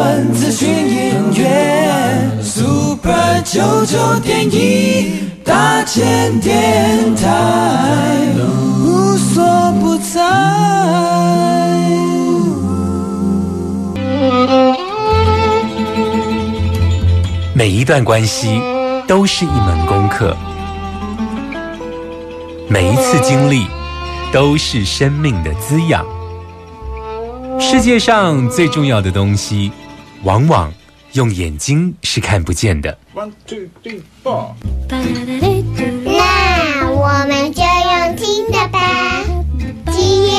闻资讯音乐，Super 九九点一大千电台，无所不在。每一段关系都是一门功课，每一次经历都是生命的滋养。世界上最重要的东西，往往用眼睛是看不见的。One, two, three, four. 那我们就用听的吧。今夜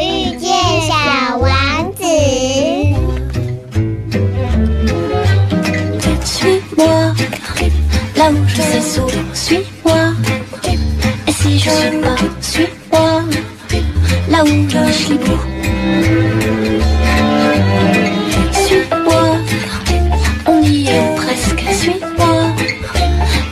遇见小王子。Suis-moi, là où je sais souvent, suis-moi. Et si je suis pas, suis-moi, là où je lâche les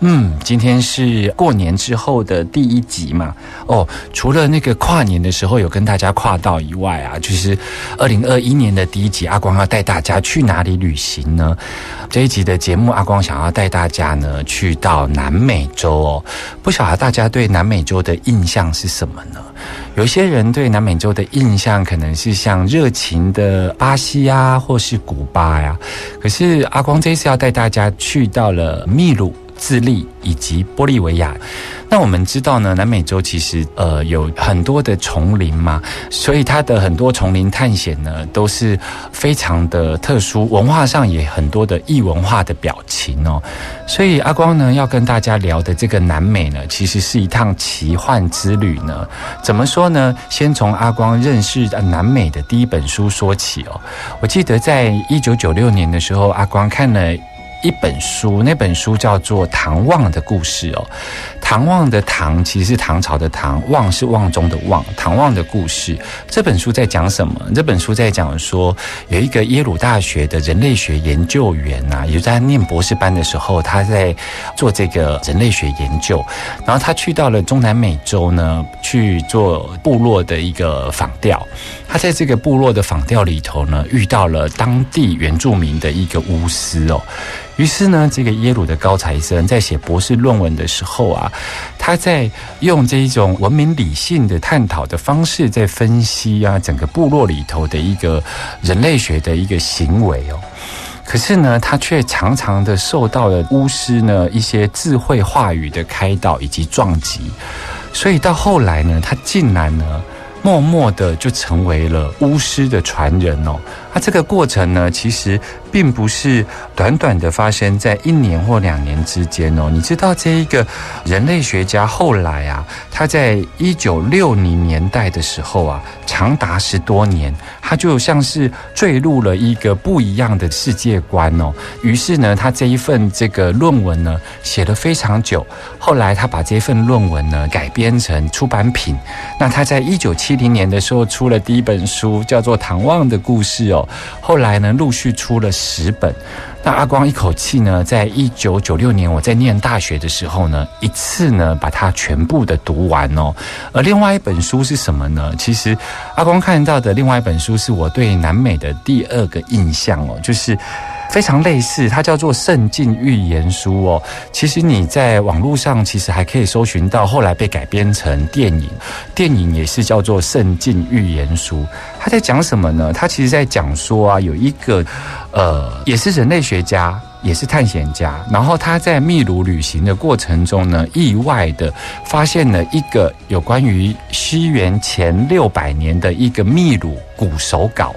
嗯，今天是过年之后的第一集嘛。哦，除了那个跨年的时候有跟大家跨到以外啊，就是二零二一年的第一集，阿光要带大家去哪里旅行呢？这一集的节目，阿光想要带大家呢去到南美洲哦。不晓得大家对南美洲的印象是什么呢？有些人对南美洲的印象可能是像热情的巴西啊，或是古巴呀、可是阿光这一次要带大家去到了秘鲁。智利以及玻利维亚，那我们知道呢，南美洲其实呃有很多的丛林嘛，所以它的很多丛林探险呢都是非常的特殊，文化上也很多的异文化的表情哦。所以阿光呢要跟大家聊的这个南美呢，其实是一趟奇幻之旅呢。怎么说呢？先从阿光认识南美的第一本书说起哦。我记得在一九九六年的时候，阿光看了。一本书，那本书叫做《唐望的故事》哦。唐望的唐其实是唐朝的唐，望是望中的望。唐望的故事这本书在讲什么？这本书在讲说，有一个耶鲁大学的人类学研究员呐、也就在念博士班的时候，他在做这个人类学研究，然后他去到了中南美洲呢，去做部落的一个访调。他在这个部落的访调里头呢，遇到了当地原住民的一个巫师哦。于是呢，这个耶鲁的高材生在写博士论文的时候啊，他在用这一种文明理性的探讨的方式，在分析啊整个部落里头的一个人类学的一个行为哦。可是呢，他却常常的受到了巫师呢一些智慧话语的开导以及撞击，所以到后来呢，他竟然呢。默默的就成为了巫师的传人哦。那、这个过程呢，其实并不是短短的发生在一年或两年之间哦。你知道这一个人类学家后来啊，他在一九六零年代的时候啊，长达十多年，他就像是坠入了一个不一样的世界观哦。于是呢，他这一份这个论文呢，写了非常久。后来他把这份论文呢改编成出版品。那他在一九七零年的时候出了第一本书，叫做《唐望的故事》哦。后来呢，陆续出了十本。那阿光一口气呢，在一九九六年我在念大学的时候呢，一次呢把它全部的读完哦。而另外一本书是什么呢？其实阿光看到的另外一本书是我对南美的第二个印象哦，就是。非常类似，它叫做《圣境预言书》哦。其实你在网络上其实还可以搜寻到，后来被改编成电影，电影也是叫做《圣境预言书》。它在讲什么呢？它其实在讲说啊，有一个呃，也是人类学学家。也是探险家，然后他在秘鲁旅行的过程中呢，意外的发现了一个有关于西元前六百年的一个秘鲁古手稿。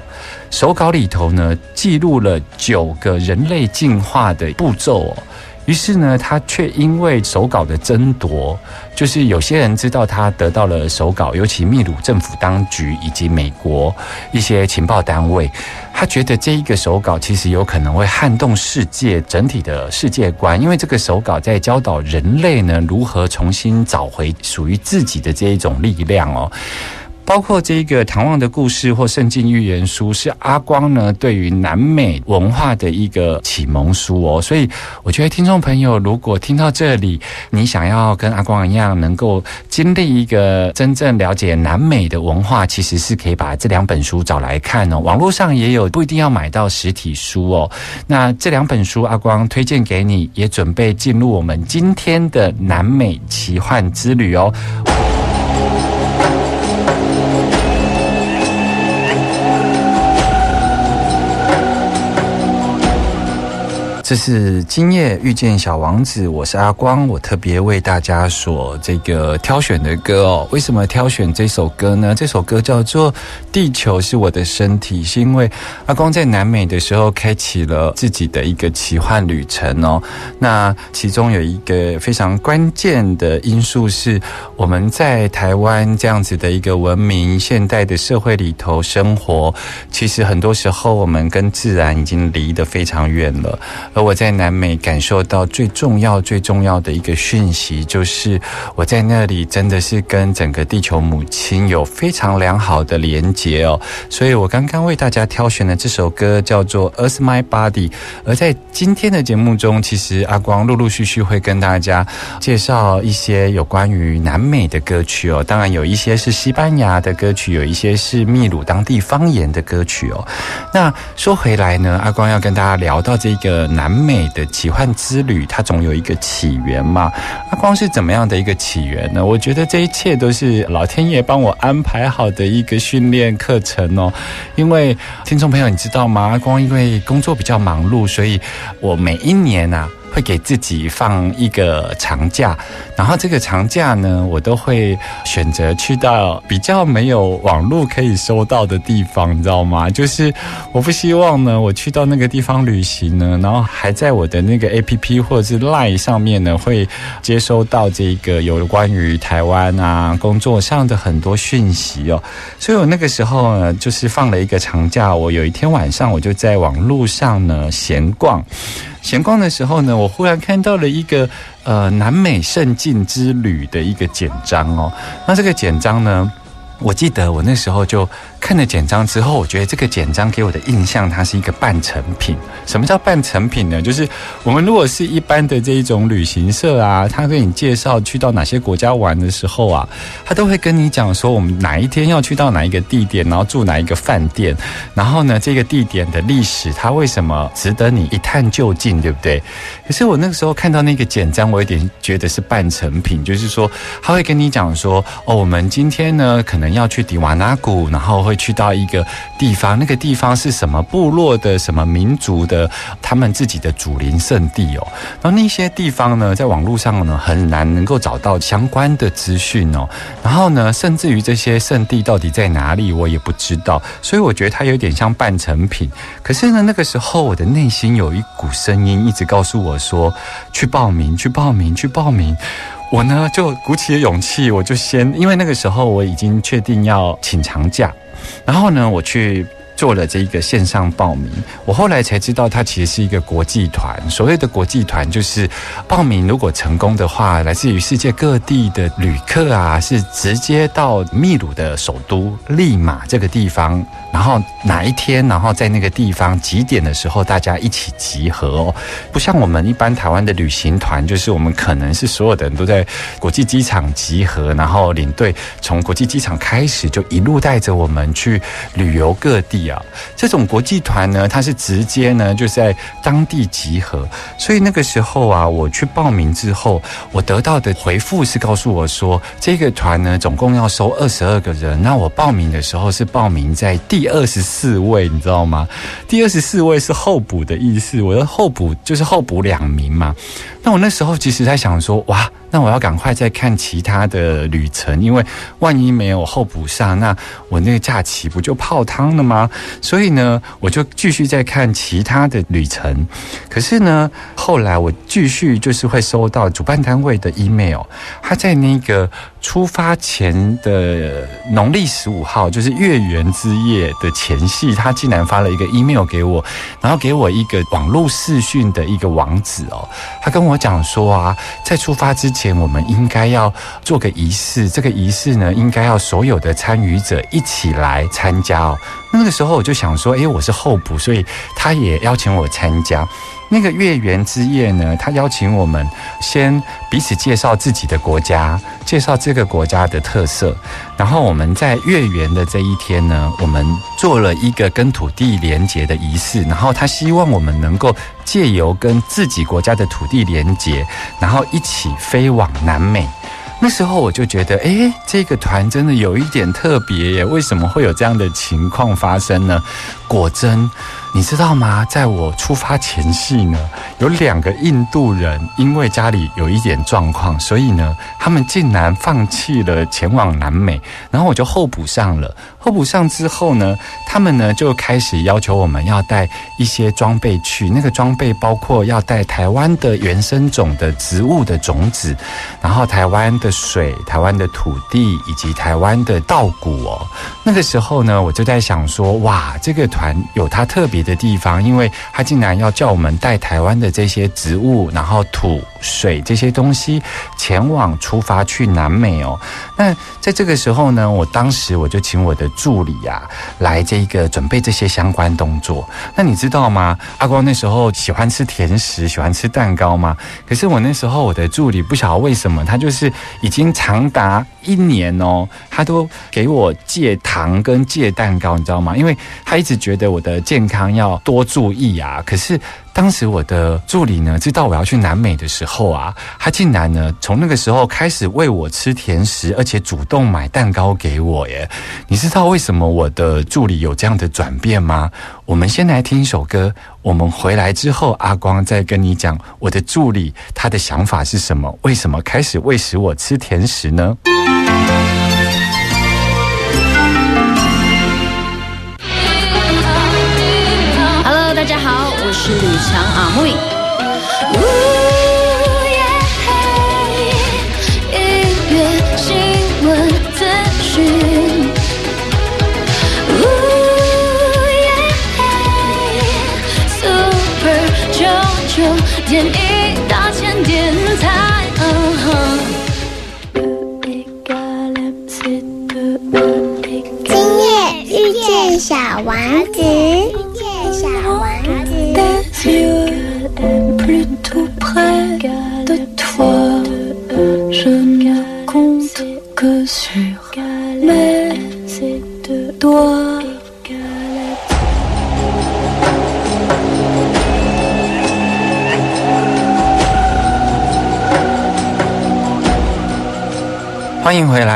手稿里头呢，记录了九个人类进化的步骤哦。于是呢，他却因为手稿的争夺，就是有些人知道他得到了手稿，尤其秘鲁政府当局以及美国一些情报单位，他觉得这一个手稿其实有可能会撼动世界整体的世界观，因为这个手稿在教导人类呢如何重新找回属于自己的这一种力量哦。包括这个《唐望的故事》或《圣经预言书》，是阿光呢对于南美文化的一个启蒙书哦。所以，我觉得听众朋友如果听到这里，你想要跟阿光一样，能够经历一个真正了解南美的文化，其实是可以把这两本书找来看哦。网络上也有，不一定要买到实体书哦。那这两本书，阿光推荐给你，也准备进入我们今天的南美奇幻之旅哦。这是今夜遇见小王子，我是阿光，我特别为大家所这个挑选的歌哦。为什么挑选这首歌呢？这首歌叫做《地球是我的身体》，是因为阿光在南美的时候开启了自己的一个奇幻旅程哦。那其中有一个非常关键的因素是，我们在台湾这样子的一个文明现代的社会里头生活，其实很多时候我们跟自然已经离得非常远了。而我在南美感受到最重要、最重要的一个讯息，就是我在那里真的是跟整个地球母亲有非常良好的连结哦。所以我刚刚为大家挑选的这首歌叫做《Earth My Body》。而在今天的节目中，其实阿光陆陆续续会跟大家介绍一些有关于南美的歌曲哦。当然有一些是西班牙的歌曲，有一些是秘鲁当地方言的歌曲哦。那说回来呢，阿光要跟大家聊到这个南。完美的奇幻之旅，它总有一个起源嘛？阿光是怎么样的一个起源呢？我觉得这一切都是老天爷帮我安排好的一个训练课程哦。因为听众朋友，你知道吗？阿光因为工作比较忙碌，所以我每一年啊。会给自己放一个长假，然后这个长假呢，我都会选择去到比较没有网络可以收到的地方，你知道吗？就是我不希望呢，我去到那个地方旅行呢，然后还在我的那个 A P P 或者是 Line 上面呢，会接收到这个有关于台湾啊工作上的很多讯息哦。所以我那个时候呢，就是放了一个长假，我有一天晚上我就在网络上呢闲逛。闲逛的时候呢，我忽然看到了一个呃南美圣境之旅的一个简章哦。那这个简章呢，我记得我那时候就。看了简章之后，我觉得这个简章给我的印象，它是一个半成品。什么叫半成品呢？就是我们如果是一般的这一种旅行社啊，他给你介绍去到哪些国家玩的时候啊，他都会跟你讲说，我们哪一天要去到哪一个地点，然后住哪一个饭店，然后呢，这个地点的历史，它为什么值得你一探究竟，对不对？可是我那个时候看到那个简章，我有点觉得是半成品，就是说他会跟你讲说，哦，我们今天呢，可能要去迪瓦纳谷，然后。会去到一个地方，那个地方是什么部落的、什么民族的，他们自己的祖灵圣地哦。然后那些地方呢，在网络上呢很难能够找到相关的资讯哦。然后呢，甚至于这些圣地到底在哪里，我也不知道。所以我觉得它有点像半成品。可是呢，那个时候我的内心有一股声音一直告诉我说：去报名，去报名，去报名。我呢就鼓起了勇气，我就先，因为那个时候我已经确定要请长假。然后呢，我去做了这一个线上报名。我后来才知道，它其实是一个国际团。所谓的国际团，就是报名如果成功的话，来自于世界各地的旅客啊，是直接到秘鲁的首都利马这个地方。然后哪一天，然后在那个地方几点的时候，大家一起集合哦。不像我们一般台湾的旅行团，就是我们可能是所有的人都在国际机场集合，然后领队从国际机场开始就一路带着我们去旅游各地这种国际团呢，它是直接呢就在当地集合。所以那个时候啊，我去报名之后，我得到的回复是告诉我说，这个团呢总共要收二十二个人。那我报名的时候是报名在第。第二十四位，你知道吗？第二十四位是候补的意思，我的候补就是候补两名嘛。那我那时候其实在想说，哇。那我要赶快再看其他的旅程，因为万一没有候补上，那我那个假期不就泡汤了吗？所以呢，我就继续在看其他的旅程。可是呢，后来我继续就是会收到主办单位的 email，他在那个出发前的农历十五号，就是月圆之夜的前夕，他竟然发了一个 email 给我，然后给我一个网络视讯的一个网址哦。他跟我讲说啊，在出发之前，我们应该要做个仪式，这个仪式呢，应该要所有的参与者一起来参加哦。那个时候我就想说，诶，我是候补，所以他也邀请我参加。那个月圆之夜呢，他邀请我们先彼此介绍自己的国家，介绍这个国家的特色，然后我们在月圆的这一天呢，我们做了一个跟土地连结的仪式，然后他希望我们能够借由跟自己国家的土地连结，然后一起飞往南美。那时候我就觉得，诶，这个团真的有一点特别耶，为什么会有这样的情况发生呢？果真。你知道吗？在我出发前夕呢，有两个印度人因为家里有一点状况，所以呢，他们竟然放弃了前往南美，然后我就候补上了。候补上之后呢，他们呢就开始要求我们要带一些装备去，那个装备包括要带台湾的原生种的植物的种子，然后台湾的水、台湾的土地以及台湾的稻谷哦。那个时候呢，我就在想说，哇，这个团有它特别。的地方，因为他竟然要叫我们带台湾的这些植物，然后土、水这些东西前往出发去南美哦。那在这个时候呢，我当时我就请我的助理呀来这个准备这些相关动作。那你知道吗？阿光那时候喜欢吃甜食，喜欢吃蛋糕吗？可是我那时候我的助理不晓得为什么，他就是已经长达一年哦，他都给我戒糖跟戒蛋糕，你知道吗？因为他一直觉得我的健康。要多注意啊！可是当时我的助理呢，知道我要去南美的时候啊，他竟然呢，从那个时候开始喂我吃甜食，而且主动买蛋糕给我耶！你知道为什么我的助理有这样的转变吗？我们先来听一首歌，我们回来之后，阿光再跟你讲我的助理他的想法是什么，为什么开始喂食我吃甜食呢？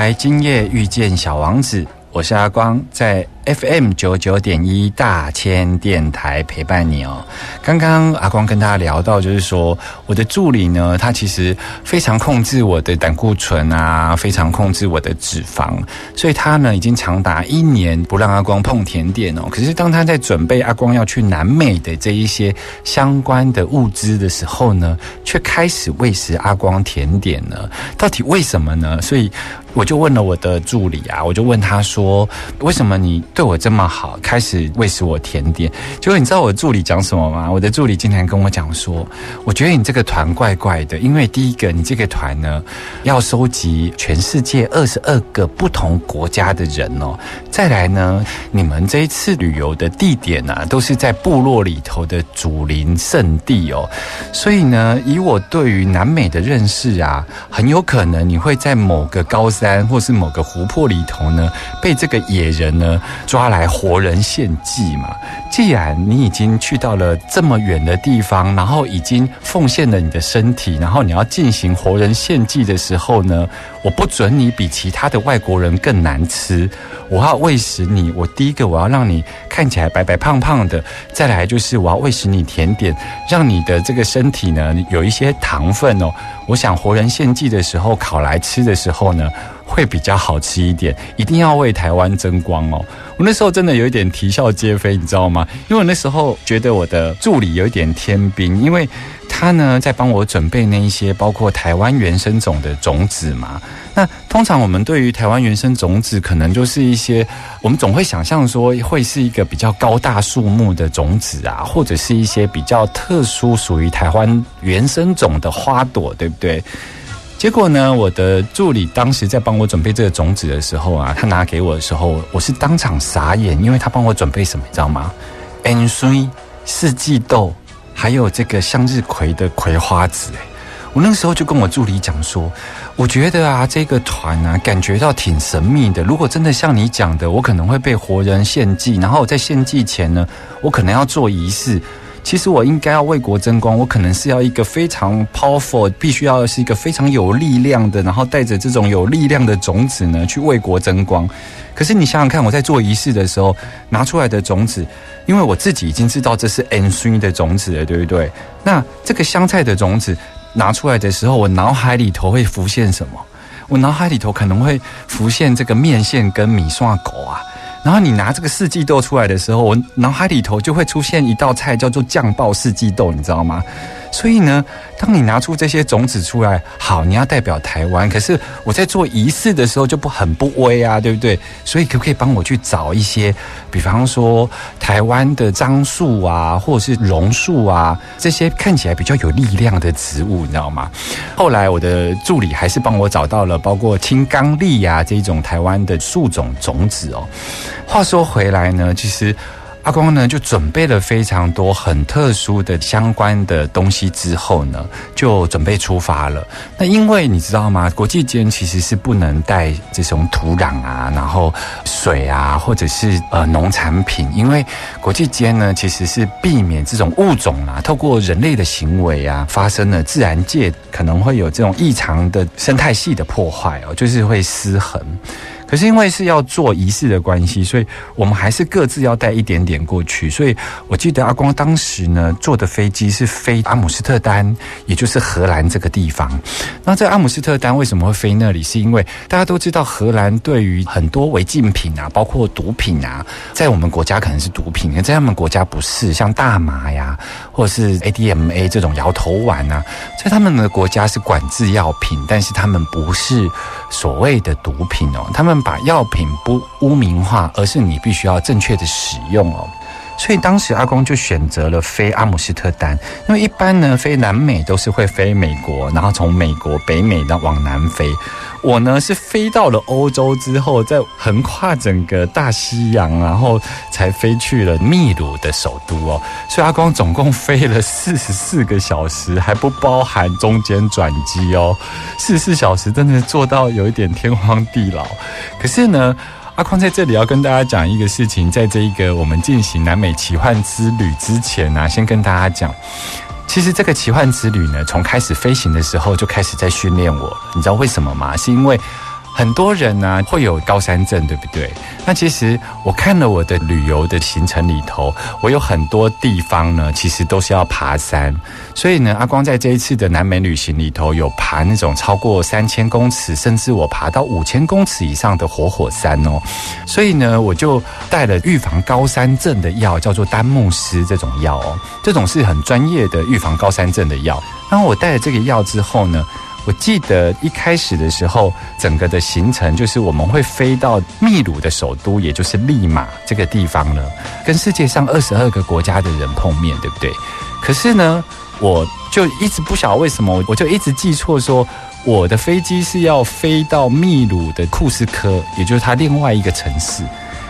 来，今夜遇见小王子，我是阿光，在。FM 九九点一大千电台陪伴你哦。刚刚阿光跟大家聊到，就是说我的助理呢，他其实非常控制我的胆固醇啊，非常控制我的脂肪，所以他呢已经长达一年不让阿光碰甜点哦。可是当他在准备阿光要去南美的这一些相关的物资的时候呢，却开始喂食阿光甜点呢？到底为什么呢？所以我就问了我的助理啊，我就问他说，为什么你？对我这么好，开始喂食我甜点。结果你知道我助理讲什么吗？我的助理经常跟我讲说，我觉得你这个团怪怪的，因为第一个，你这个团呢要收集全世界二十二个不同国家的人哦。再来呢，你们这一次旅游的地点呢，都是在部落里头的祖林圣地哦。所以呢，以我对于南美的认识啊，很有可能你会在某个高山或是某个湖泊里头呢，被这个野人呢。抓来活人献祭嘛？既然你已经去到了这么远的地方，然后已经奉献了你的身体，然后你要进行活人献祭的时候呢，我不准你比其他的外国人更难吃。我要喂食你，我第一个我要让你看起来白白胖胖的，再来就是我要喂食你甜点，让你的这个身体呢有一些糖分哦。我想活人献祭的时候烤来吃的时候呢，会比较好吃一点。一定要为台湾争光哦。我那时候真的有一点啼笑皆非，你知道吗？因为我那时候觉得我的助理有一点天兵，因为他呢在帮我准备那一些包括台湾原生种的种子嘛。那通常我们对于台湾原生种子，可能就是一些我们总会想象说会是一个比较高大树木的种子啊，或者是一些比较特殊属于台湾原生种的花朵，对不对？结果呢，我的助理当时在帮我准备这个种子的时候啊，他拿给我的时候，我是当场傻眼，因为他帮我准备什么，你知道吗？N 水四季豆，还有这个向日葵的葵花籽。哎，我那个时候就跟我助理讲说，我觉得啊，这个团啊，感觉到挺神秘的。如果真的像你讲的，我可能会被活人献祭，然后在献祭前呢，我可能要做仪式。其实我应该要为国争光，我可能是要一个非常 powerful，必须要是一个非常有力量的，然后带着这种有力量的种子呢，去为国争光。可是你想想看，我在做仪式的时候拿出来的种子，因为我自己已经知道这是 N three 的种子了，对不对？那这个香菜的种子拿出来的时候，我脑海里头会浮现什么？我脑海里头可能会浮现这个面线跟米线狗啊。然后你拿这个四季豆出来的时候，我脑海里头就会出现一道菜，叫做酱爆四季豆，你知道吗？所以呢，当你拿出这些种子出来，好，你要代表台湾。可是我在做仪式的时候就不很不威啊，对不对？所以可不可以帮我去找一些，比方说台湾的樟树啊，或者是榕树啊，这些看起来比较有力量的植物，你知道吗？后来我的助理还是帮我找到了，包括青冈栎呀这种台湾的树种种子哦。话说回来呢，其实。阿光呢，就准备了非常多很特殊的相关的东西之后呢，就准备出发了。那因为你知道吗？国际间其实是不能带这种土壤啊，然后水啊，或者是呃农产品，因为国际间呢其实是避免这种物种啊，透过人类的行为啊，发生了自然界可能会有这种异常的生态系的破坏哦，就是会失衡。可是因为是要做仪式的关系，所以我们还是各自要带一点点过去。所以我记得阿光当时呢坐的飞机是飞阿姆斯特丹，也就是荷兰这个地方。那在阿姆斯特丹为什么会飞那里？是因为大家都知道荷兰对于很多违禁品啊，包括毒品啊，在我们国家可能是毒品，在他们国家不是，像大麻呀，或者是 ADMA 这种摇头丸啊，在他们的国家是管制药品，但是他们不是所谓的毒品哦，他们。把药品不污名化，而是你必须要正确的使用哦。所以当时阿公就选择了飞阿姆斯特丹，因为一般呢飞南美都是会飞美国，然后从美国北美的往南飞。我呢是飞到了欧洲之后，再横跨整个大西洋，然后才飞去了秘鲁的首都哦。所以阿光总共飞了四十四个小时，还不包含中间转机哦。四十四小时真的做到有一点天荒地老。可是呢，阿匡在这里要跟大家讲一个事情，在这一个我们进行南美奇幻之旅之前呢，先跟大家讲。其实这个奇幻之旅呢，从开始飞行的时候就开始在训练我。你知道为什么吗？是因为。很多人呢会有高山症，对不对？那其实我看了我的旅游的行程里头，我有很多地方呢，其实都是要爬山。所以呢，阿光在这一次的南美旅行里头，有爬那种超过三千公尺，甚至我爬到五千公尺以上的活火山哦。所以呢，我就带了预防高山症的药，叫做丹木斯这种药哦。这种是很专业的预防高山症的药。当我带了这个药之后呢？我记得一开始的时候，整个的行程就是我们会飞到秘鲁的首都，也就是利马这个地方呢，跟世界上二十二个国家的人碰面，对不对？可是呢，我就一直不晓得为什么，我就一直记错说我的飞机是要飞到秘鲁的库斯科，也就是它另外一个城市。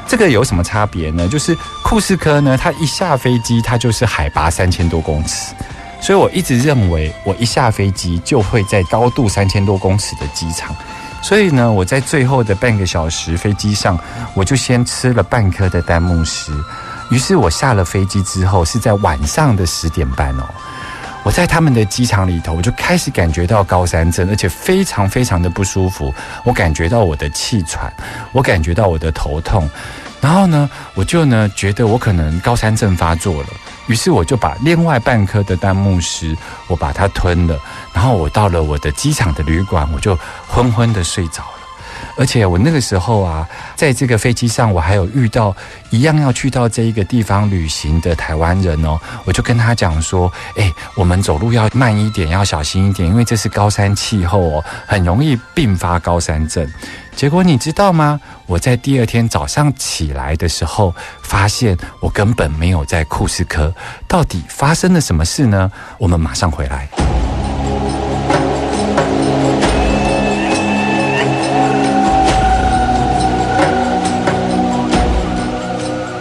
这个有什么差别呢？就是库斯科呢，它一下飞机，它就是海拔三千多公尺。所以我一直认为，我一下飞机就会在高度三千多公尺的机场。所以呢，我在最后的半个小时飞机上，我就先吃了半颗的丹木斯。于是我下了飞机之后，是在晚上的十点半哦。我在他们的机场里头，我就开始感觉到高山症，而且非常非常的不舒服。我感觉到我的气喘，我感觉到我的头痛。然后呢，我就呢觉得我可能高山症发作了。于是我就把另外半颗的丹木石，我把它吞了，然后我到了我的机场的旅馆，我就昏昏的睡着了。而且我那个时候啊，在这个飞机上，我还有遇到一样要去到这一个地方旅行的台湾人哦，我就跟他讲说，哎，我们走路要慢一点，要小心一点，因为这是高山气候哦，很容易并发高山症。结果你知道吗？我在第二天早上起来的时候，发现我根本没有在库斯科。到底发生了什么事呢？我们马上回来。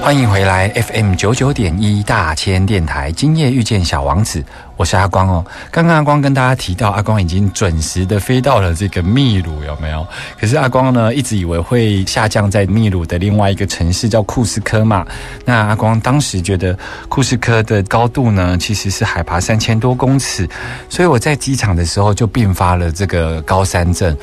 欢迎回来，FM 九九点一大千电台，今夜遇见小王子。我是阿光哦，刚刚阿光跟大家提到，阿光已经准时的飞到了这个秘鲁，有没有？可是阿光呢，一直以为会下降在秘鲁的另外一个城市叫库斯科嘛。那阿光当时觉得库斯科的高度呢，其实是海拔三千多公尺，所以我在机场的时候就并发了这个高山症。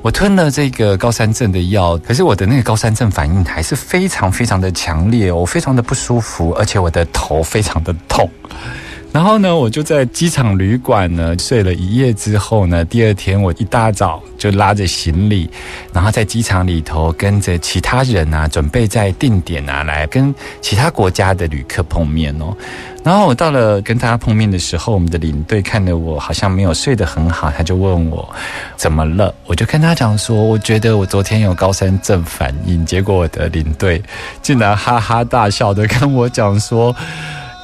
我吞了这个高山症的药，可是我的那个高山症反应还是非常非常的强烈，我非常的不舒服，而且我的头非常的痛。然后呢，我就在机场旅馆呢睡了一夜之后呢，第二天我一大早就拉着行李，然后在机场里头跟着其他人啊，准备在定点啊来跟其他国家的旅客碰面哦。然后我到了跟大家碰面的时候，我们的领队看着我好像没有睡得很好，他就问我怎么了，我就跟他讲说，我觉得我昨天有高山症反应，结果我的领队竟然哈哈大笑的跟我讲说。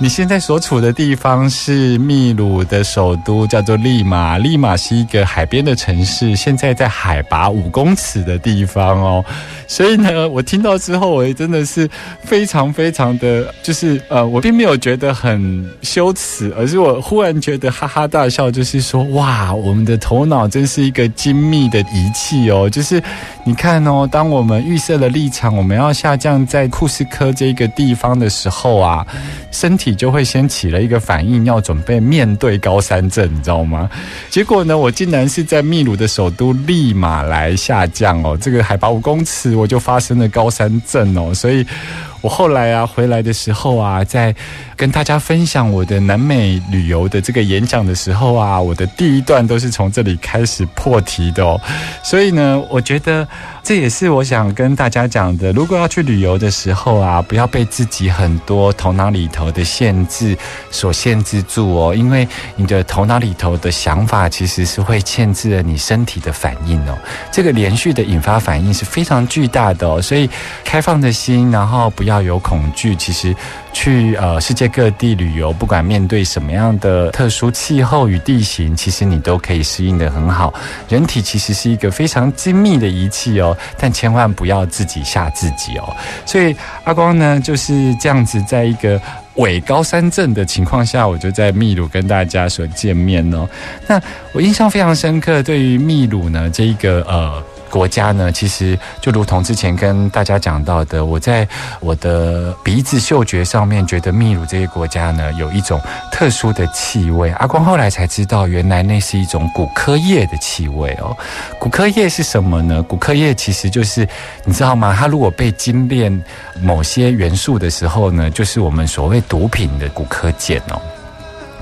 你现在所处的地方是秘鲁的首都，叫做利马。利马是一个海边的城市，现在在海拔五公尺的地方哦。所以呢，我听到之后，我也真的是非常非常的，就是呃，我并没有觉得很羞耻，而是我忽然觉得哈哈大笑，就是说，哇，我们的头脑真是一个精密的仪器哦。就是你看哦，当我们预设了立场，我们要下降在库斯科这个地方的时候啊，身体。你就会先起了一个反应，要准备面对高山症，你知道吗？结果呢，我竟然是在秘鲁的首都立马来下降哦，这个海拔五公尺，我就发生了高山症哦，所以。我后来啊回来的时候啊，在跟大家分享我的南美旅游的这个演讲的时候啊，我的第一段都是从这里开始破题的哦。所以呢，我觉得这也是我想跟大家讲的。如果要去旅游的时候啊，不要被自己很多头脑里头的限制所限制住哦，因为你的头脑里头的想法其实是会限制了你身体的反应哦。这个连续的引发反应是非常巨大的哦，所以开放的心，然后不要。要有恐惧，其实去呃世界各地旅游，不管面对什么样的特殊气候与地形，其实你都可以适应的很好。人体其实是一个非常精密的仪器哦，但千万不要自己吓自己哦。所以阿光呢就是这样子，在一个伪高山症的情况下，我就在秘鲁跟大家所见面哦。那我印象非常深刻，对于秘鲁呢这一个呃。国家呢，其实就如同之前跟大家讲到的，我在我的鼻子嗅觉上面觉得秘鲁这些国家呢有一种特殊的气味。阿光后来才知道，原来那是一种骨科叶的气味哦。骨科叶是什么呢？骨科叶其实就是你知道吗？它如果被精炼某些元素的时候呢，就是我们所谓毒品的骨科碱哦。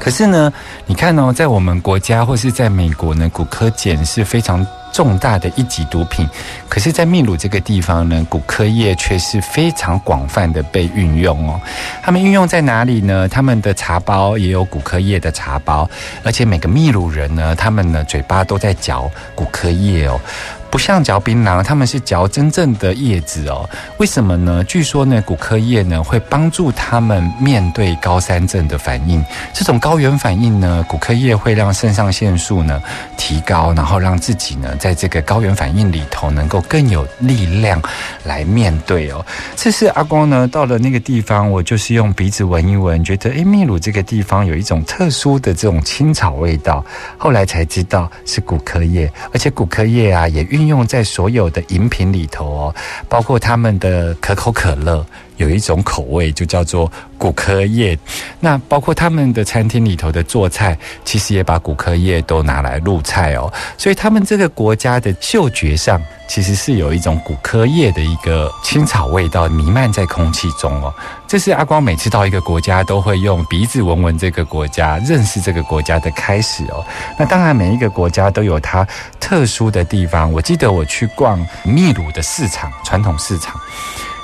可是呢，你看哦，在我们国家或是在美国呢，骨科碱是非常。重大的一级毒品，可是，在秘鲁这个地方呢，骨科液却是非常广泛的被运用哦。他们运用在哪里呢？他们的茶包也有骨科液的茶包，而且每个秘鲁人呢，他们呢嘴巴都在嚼骨科液哦。不像嚼槟榔，他们是嚼真正的叶子哦。为什么呢？据说呢，骨科叶呢会帮助他们面对高山症的反应。这种高原反应呢，骨科叶会让肾上腺素呢提高，然后让自己呢在这个高原反应里头能够更有力量来面对哦。这是阿光呢到了那个地方，我就是用鼻子闻一闻，觉得诶，秘鲁这个地方有一种特殊的这种青草味道。后来才知道是骨科叶，而且骨科叶啊也运。运用在所有的饮品里头哦，包括他们的可口可乐。有一种口味，就叫做骨科叶。那包括他们的餐厅里头的做菜，其实也把骨科叶都拿来入菜哦。所以他们这个国家的嗅觉上，其实是有一种骨科叶的一个青草味道弥漫在空气中哦。这是阿光每次到一个国家都会用鼻子闻闻这个国家，认识这个国家的开始哦。那当然，每一个国家都有它特殊的地方。我记得我去逛秘鲁的市场，传统市场，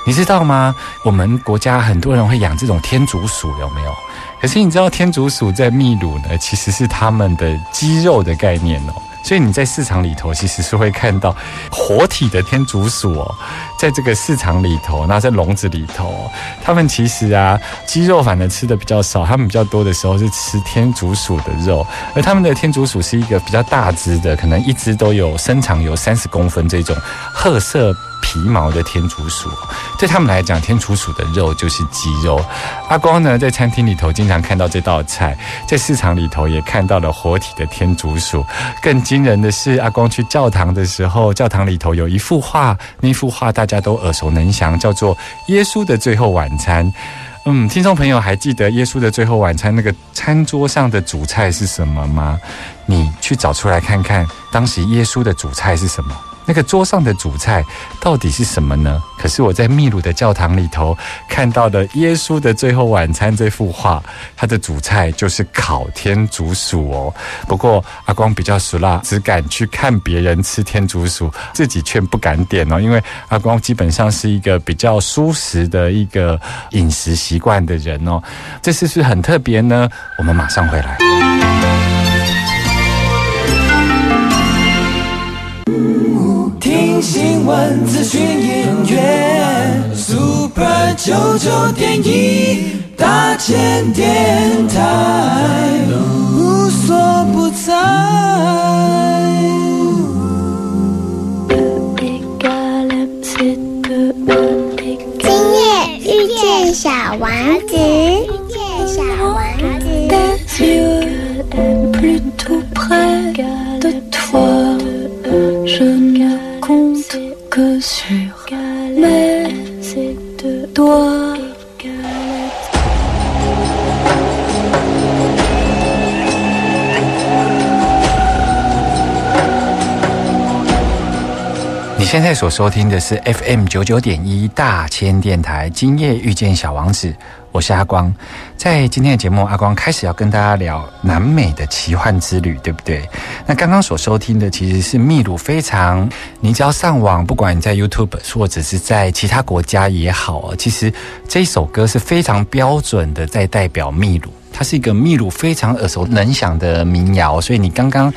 你知道吗？我们国家很多人会养这种天竺鼠，有没有？可是你知道天竺鼠在秘鲁呢，其实是他们的肌肉的概念哦。所以你在市场里头其实是会看到活体的天竺鼠哦，在这个市场里头，那在笼子里头，他们其实啊，鸡肉反而吃的比较少，他们比较多的时候是吃天竺鼠的肉，而他们的天竺鼠是一个比较大只的，可能一只都有身长有三十公分这种褐色。皮毛的天竺鼠，对他们来讲，天竺鼠的肉就是鸡肉。阿光呢，在餐厅里头经常看到这道菜，在市场里头也看到了活体的天竺鼠。更惊人的是，阿光去教堂的时候，教堂里头有一幅画，那幅画大家家都耳熟能详，叫做《耶稣的最后晚餐》。嗯，听众朋友还记得《耶稣的最后晚餐》那个餐桌上的主菜是什么吗？你去找出来看看，当时耶稣的主菜是什么？那个桌上的主菜到底是什么呢？可是我在秘鲁的教堂里头看到的耶稣的最后晚餐这幅画，它的主菜就是烤天竺鼠哦。不过阿光比较熟啦，只敢去看别人吃天竺鼠，自己却不敢点哦。因为阿光基本上是一个比较舒适的一个饮食习惯的人哦。这次是很特别呢。我们马上回来。新闻、资讯、音乐，Super 九九点一大千电台，无所不在。今夜遇见小王子，遇见小王子。所收听的是 FM 九九点一大千电台，今夜遇见小王子。我是阿光，在今天的节目，阿光开始要跟大家聊南美的奇幻之旅，对不对？那刚刚所收听的其实是秘鲁非常，你只要上网，不管你在 YouTube 或者是在其他国家也好，其实这首歌是非常标准的，在代表秘鲁。它是一个秘鲁非常耳熟能详的民谣，所以你刚刚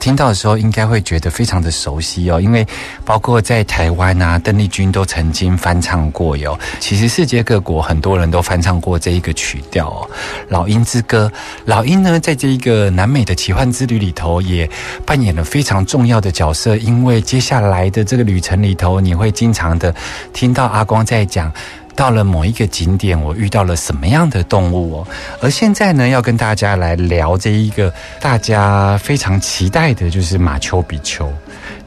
听到的时候，应该会觉得非常的熟悉哦。因为包括在台湾啊，邓丽君都曾经翻唱过哟。其实世界各国很多人都翻唱过这一个曲调哦，《老鹰之歌》。老鹰呢，在这一个南美的奇幻之旅里头，也扮演了非常重要的角色。因为接下来的这个旅程里头，你会经常的听到阿光在讲。到了某一个景点，我遇到了什么样的动物哦？而现在呢，要跟大家来聊这一个大家非常期待的，就是马丘比丘。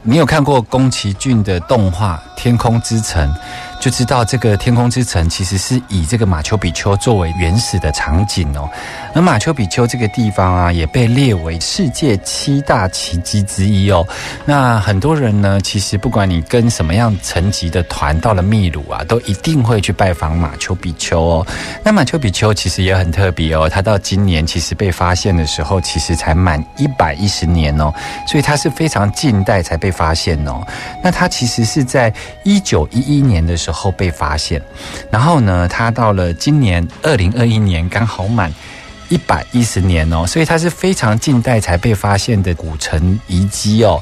你有看过宫崎骏的动画《天空之城》？就知道这个天空之城其实是以这个马丘比丘作为原始的场景哦。而马丘比丘这个地方啊，也被列为世界七大奇迹之一哦。那很多人呢，其实不管你跟什么样层级的团到了秘鲁啊，都一定会去拜访马丘比丘哦。那马丘比丘其实也很特别哦，它到今年其实被发现的时候，其实才满一百一十年哦，所以它是非常近代才被发现哦。那它其实是在一九一一年的时候。后被发现，然后呢，他到了今年二零二一年刚好满。一百一十年哦，所以它是非常近代才被发现的古城遗迹哦。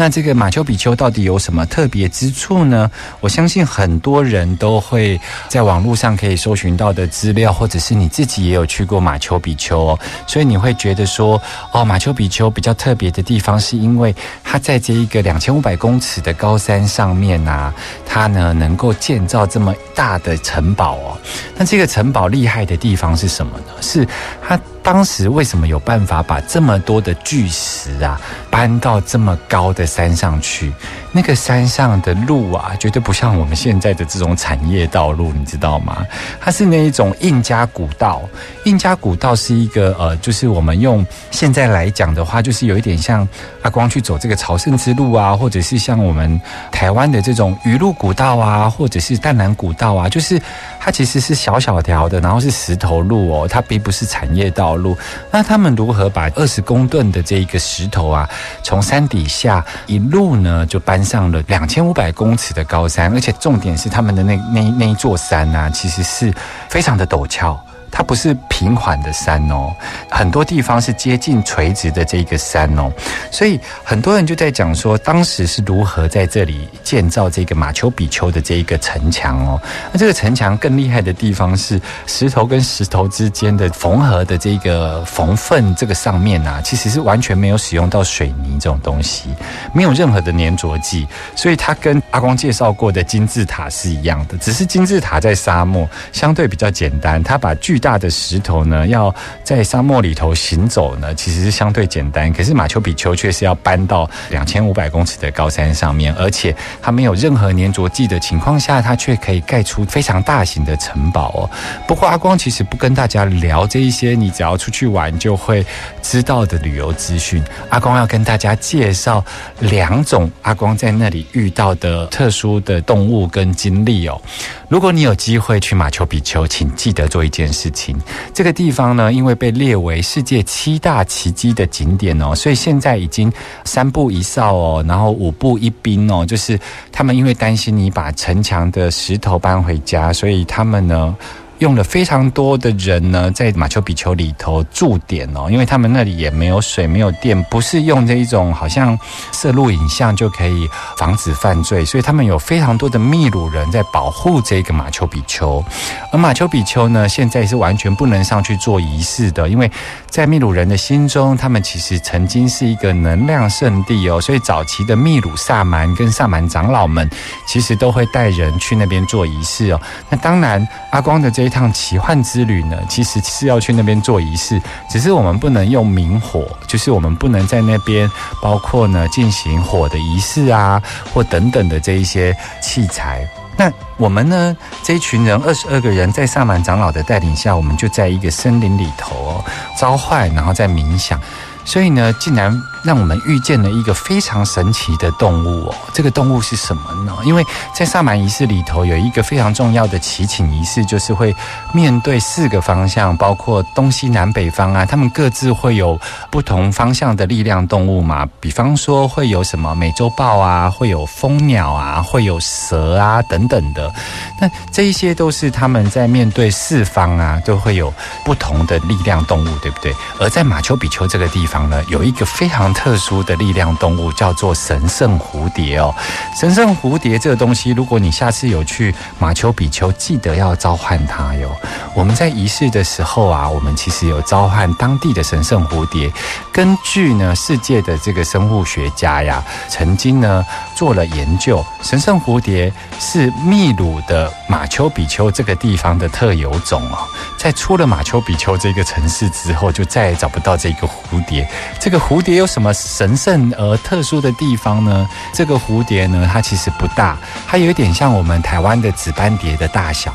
那这个马丘比丘到底有什么特别之处呢？我相信很多人都会在网络上可以搜寻到的资料，或者是你自己也有去过马丘比丘哦。所以你会觉得说，哦，马丘比丘比较特别的地方，是因为它在这一个两千五百公尺的高山上面啊，它呢能够建造这么大的城堡哦。那这个城堡厉害的地方是什么呢？是它当时为什么有办法把这么多的巨石啊搬到这么高的山上去？那个山上的路啊，绝对不像我们现在的这种产业道路，你知道吗？它是那一种印加古道。印加古道是一个呃，就是我们用现在来讲的话，就是有一点像阿光去走这个朝圣之路啊，或者是像我们台湾的这种鱼路古道啊，或者是淡南古道啊，就是它其实是小小条的，然后是石头路哦，它并不是产业道路。那他们如何把二十公吨的这一个石头啊，从山底下一路呢就搬上了两千五百公尺的高山，而且重点是他们的那那那一座山呢、其实是非常的陡峭。它不是平缓的山哦，很多地方是接近垂直的这个山哦，所以很多人就在讲说，当时是如何在这里建造这个马丘比丘的这一个城墙哦。那这个城墙更厉害的地方是石头跟石头之间的缝合的这个缝缝，这个上面啊，其实是完全没有使用到水泥这种东西，没有任何的粘着剂，所以它跟阿光介绍过的金字塔是一样的，只是金字塔在沙漠相对比较简单，它把巨大的石头呢，要在沙漠里头行走呢，其实是相对简单。可是马丘比丘却是要搬到两千五百公尺的高山上面，而且它没有任何粘着剂的情况下，它却可以盖出非常大型的城堡哦。不过阿光其实不跟大家聊这一些，你只要出去玩就会知道的旅游资讯。阿光要跟大家介绍两种阿光在那里遇到的特殊的动物跟经历哦。如果你有机会去马丘比丘，请记得做一件事情。这个地方呢，因为被列为世界七大奇迹的景点哦，所以现在已经三步一哨哦，然后五步一兵哦，就是他们因为担心你把城墙的石头搬回家，所以他们呢。用了非常多的人呢，在马丘比丘里头驻点哦，因为他们那里也没有水、没有电，不是用这一种好像摄录影像就可以防止犯罪，所以他们有非常多的秘鲁人在保护这个马丘比丘。而马丘比丘呢，现在是完全不能上去做仪式的，因为在秘鲁人的心中，他们其实曾经是一个能量圣地哦，所以早期的秘鲁萨满跟萨满长老们其实都会带人去那边做仪式哦。那当然，阿光的这一趟奇幻之旅呢，其实是要去那边做仪式，只是我们不能用明火，就是我们不能在那边包括呢进行火的仪式啊，或等等的这一些器材。那我们呢？这一群人二十二个人，在萨满长老的带领下，我们就在一个森林里头哦，召唤，然后在冥想。所以呢，竟然让我们遇见了一个非常神奇的动物哦。这个动物是什么呢？因为在萨满仪式里头有一个非常重要的祈请仪式，就是会面对四个方向，包括东西南北方啊，他们各自会有不同方向的力量动物嘛。比方说会有什么美洲豹啊，会有蜂鸟啊，会有蛇啊等等的。那这一些都是他们在面对四方啊，都会有不同的力量动物，对不对？而在马丘比丘这个地方呢，有一个非常特殊的力量动物，叫做神圣蝴蝶哦。神圣蝴蝶这个东西，如果你下次有去马丘比丘，记得要召唤它哟。我们在仪式的时候啊，我们其实有召唤当地的神圣蝴蝶。根据呢，世界的这个生物学家呀，曾经呢做了研究，神圣蝴蝶是秘鲁的马丘比丘这个地方的特有种哦。在出了马丘比丘这个城市之后，就再也找不到这个蝴蝶。这个蝴蝶有什那么神圣而特殊的地方呢？这个蝴蝶呢，它其实不大，它有一点像我们台湾的紫斑蝶的大小。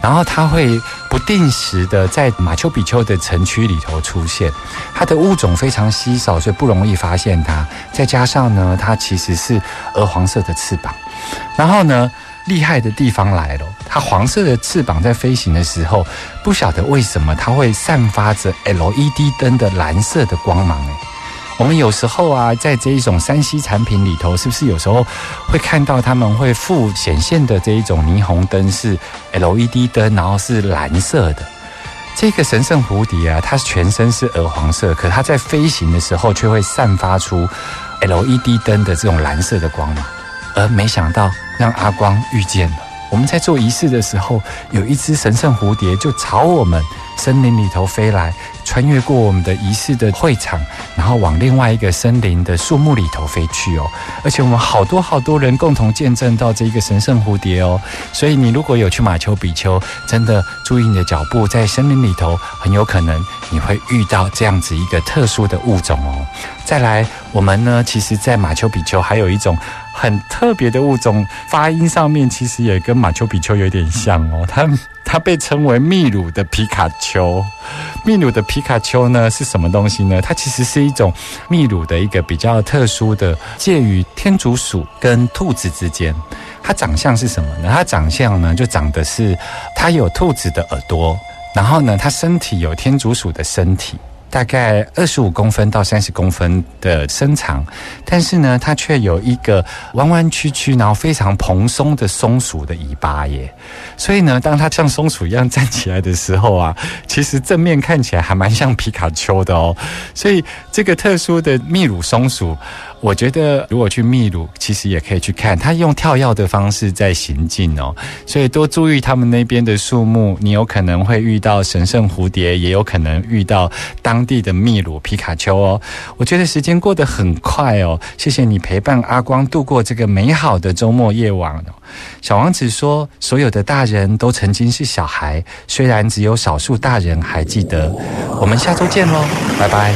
然后它会不定时的在马丘比丘的城区里头出现，它的物种非常稀少，所以不容易发现它。再加上呢，它其实是鹅黄色的翅膀。然后呢，厉害的地方来了，它黄色的翅膀在飞行的时候，不晓得为什么它会散发着 LED 灯的蓝色的光芒诶。我们有时候啊，在这一种山西产品里头，是不是有时候会看到他们会附显现的这一种霓虹灯是 LED 灯，然后是蓝色的？这个神圣蝴蝶啊，它全身是鹅黄色，可它在飞行的时候却会散发出 LED 灯的这种蓝色的光芒。而没想到让阿光遇见了，我们在做仪式的时候，有一只神圣蝴蝶就朝我们森林里头飞来，穿越过我们的仪式的会场，然后往另外一个森林的树木里头飞去哦。而且我们好多好多人共同见证到这一个神圣蝴蝶哦。所以你如果有去马丘比丘，真的注意你的脚步，在森林里头，很有可能你会遇到这样子一个特殊的物种哦。再来，我们呢，其实，在马丘比丘还有一种很特别的物种，发音上面其实也跟马丘比丘有点像哦。它它被称为秘鲁的皮卡丘。秘鲁的皮卡丘呢是什么东西呢？它其实是一种秘鲁的一个比较特殊的，介于天竺鼠跟兔子之间。它长相是什么呢？它长相呢就长得是，它有兔子的耳朵，然后呢，它身体有天竺鼠的身体。大概二十五公分到三十公分的身长，但是呢，它却有一个弯弯曲曲，然后非常蓬松的松鼠的尾巴耶。所以呢，当它像松鼠一样站起来的时候啊，其实正面看起来还蛮像皮卡丘的哦。所以这个特殊的秘鲁松鼠。我觉得，如果去秘鲁，其实也可以去看，它用跳跃的方式在行进哦。所以多注意他们那边的树木，你有可能会遇到神圣蝴蝶，也有可能遇到当地的秘鲁皮卡丘哦。我觉得时间过得很快哦，谢谢你陪伴阿光度过这个美好的周末夜晚。小王子说：“所有的大人都曾经是小孩，虽然只有少数大人还记得。”我们下周见喽，拜拜。